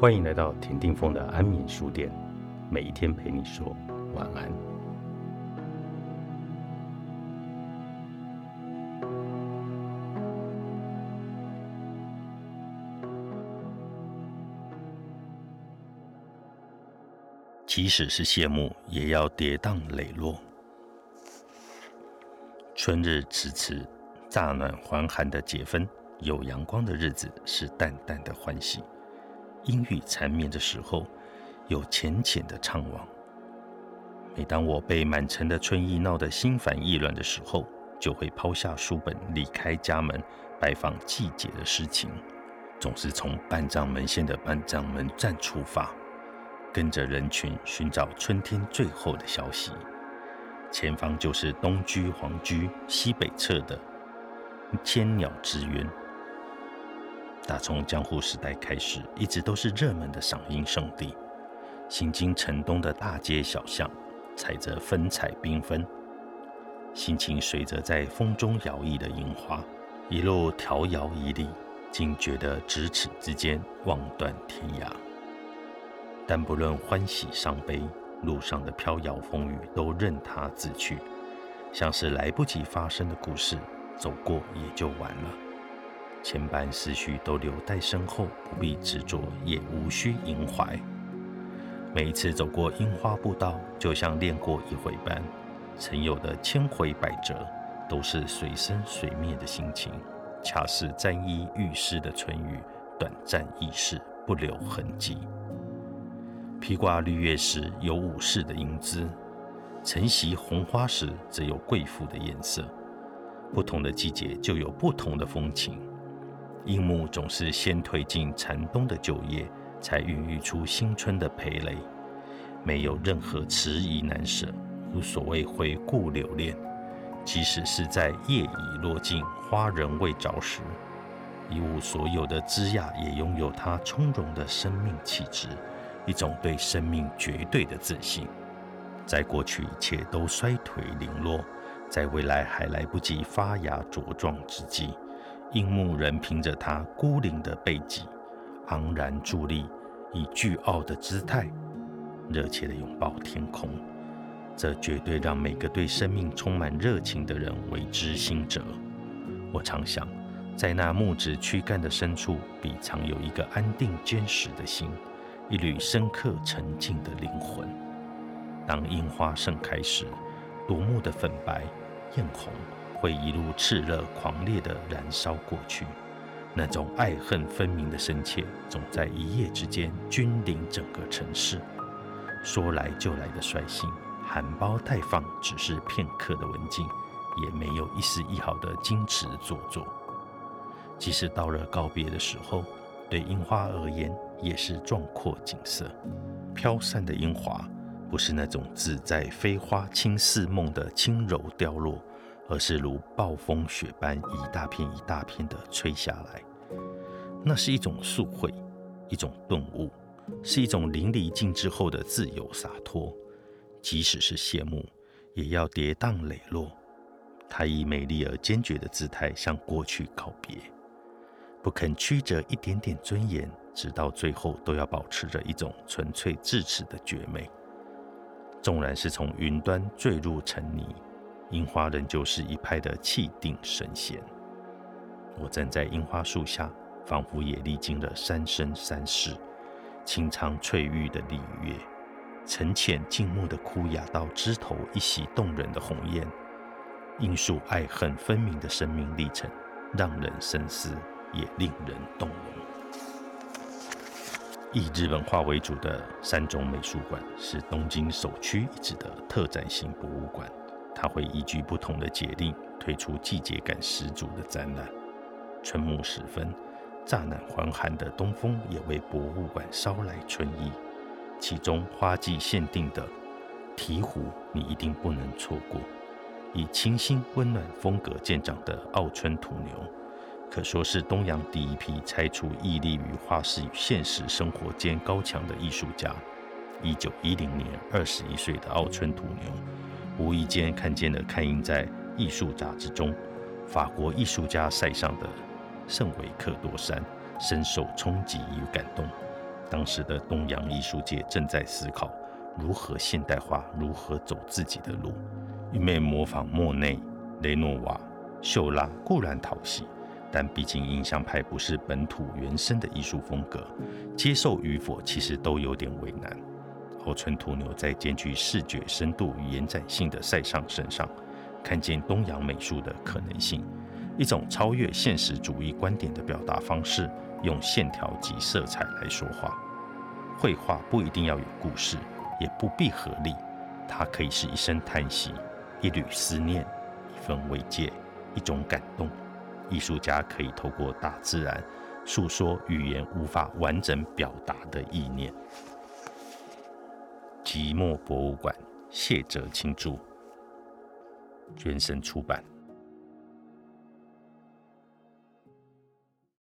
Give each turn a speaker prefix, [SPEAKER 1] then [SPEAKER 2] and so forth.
[SPEAKER 1] 欢迎来到田定峰的安眠书店，每一天陪你说晚安。即使是谢幕，也要跌宕磊落。春日迟迟，乍暖还寒的节分，有阳光的日子是淡淡的欢喜。阴雨缠绵的时候，有浅浅的怅惘。每当我被满城的春意闹得心烦意乱的时候，就会抛下书本，离开家门，拜访季节的诗情。总是从半丈门线的半丈门站出发，跟着人群寻找春天最后的消息。前方就是东居黄居西北侧的千鸟之渊。打从江户时代开始，一直都是热门的赏樱圣地。行经城东的大街小巷，踩着粉彩缤纷，心情随着在风中摇曳的樱花，一路调摇一立，竟觉得咫尺之间，望断天涯。但不论欢喜伤悲，路上的飘摇风雨都任它自去，像是来不及发生的故事，走过也就完了。千般思绪都留在身后，不必执着，也无需萦怀。每一次走过樱花步道，就像练过一回般。曾有的千回百折，都是随生随灭的心情，恰似沾衣欲湿的春雨，短暂易逝，不留痕迹。披挂绿叶时有武士的英姿，晨袭红花时则有贵妇的颜色。不同的季节就有不同的风情。樱木总是先推进残冬的旧叶，才孕育出新春的蓓蕾，没有任何迟疑难舍，无所谓回顾留恋。即使是在叶已落尽、花仍未着时，一无所有的枝桠也拥有它从容的生命气质，一种对生命绝对的自信。在过去一切都衰退零落，在未来还来不及发芽茁壮之际。樱木仍凭着他孤零的背脊，昂然伫立，以巨傲的姿态，热切地拥抱天空。这绝对让每个对生命充满热情的人为之心折。我常想，在那木质躯干的深处，必藏有一个安定坚实的心，一缕深刻沉静的灵魂。当樱花盛开时，夺目的粉白、艳红。会一路炽热狂烈地燃烧过去，那种爱恨分明的深切，总在一夜之间君临整个城市。说来就来的率性，含苞待放，只是片刻的文静，也没有一丝一毫的矜持做作。即使到了告别的时候，对樱花而言，也是壮阔景色。飘散的樱花，不是那种自在飞花轻似梦的轻柔凋落。而是如暴风雪般一大片一大片的吹下来，那是一种速会，一种顿悟，是一种淋漓尽致后的自由洒脱。即使是谢幕，也要跌宕磊落。他以美丽而坚决的姿态向过去告别，不肯曲折一点点尊严，直到最后都要保持着一种纯粹至此的绝美。纵然是从云端坠入尘泥。樱花仍旧是一派的气定神闲。我站在樱花树下，仿佛也历经了三生三世。清苍翠玉的礼乐，沉浅静穆的枯雅到枝头一袭动人的红艳，樱树爱恨分明的生命历程，让人深思，也令人动容。以日本画为主的三种美术馆，是东京首屈一指的特展型博物馆。它会依据不同的节令推出季节感十足的展览。春暮时分，乍暖还寒的东风也为博物馆捎来春意。其中花季限定的鹈鹕，你一定不能错过。以清新温暖风格见长的奥春土牛，可说是东洋第一批拆除屹立于画室与现实生活间高墙的艺术家。一九一零年，二十一岁的奥春土牛。无意间看见了刊印在艺术杂志中法国艺术家塞尚的圣维克多山，深受冲击与感动。当时的东洋艺术界正在思考如何现代化，如何走自己的路。一面模仿莫内、雷诺瓦、秀拉固然讨喜，但毕竟印象派不是本土原生的艺术风格，接受与否其实都有点为难。后村土牛在兼具视觉深度与延展性的塞尚身上，看见东洋美术的可能性，一种超越现实主义观点的表达方式，用线条及色彩来说话。绘画不一定要有故事，也不必合理，它可以是一声叹息。一缕思念，一份慰藉，一种感动。艺术家可以透过大自然诉说语言无法完整表达的意念。寂寞博物馆，谢哲青著，原神出版。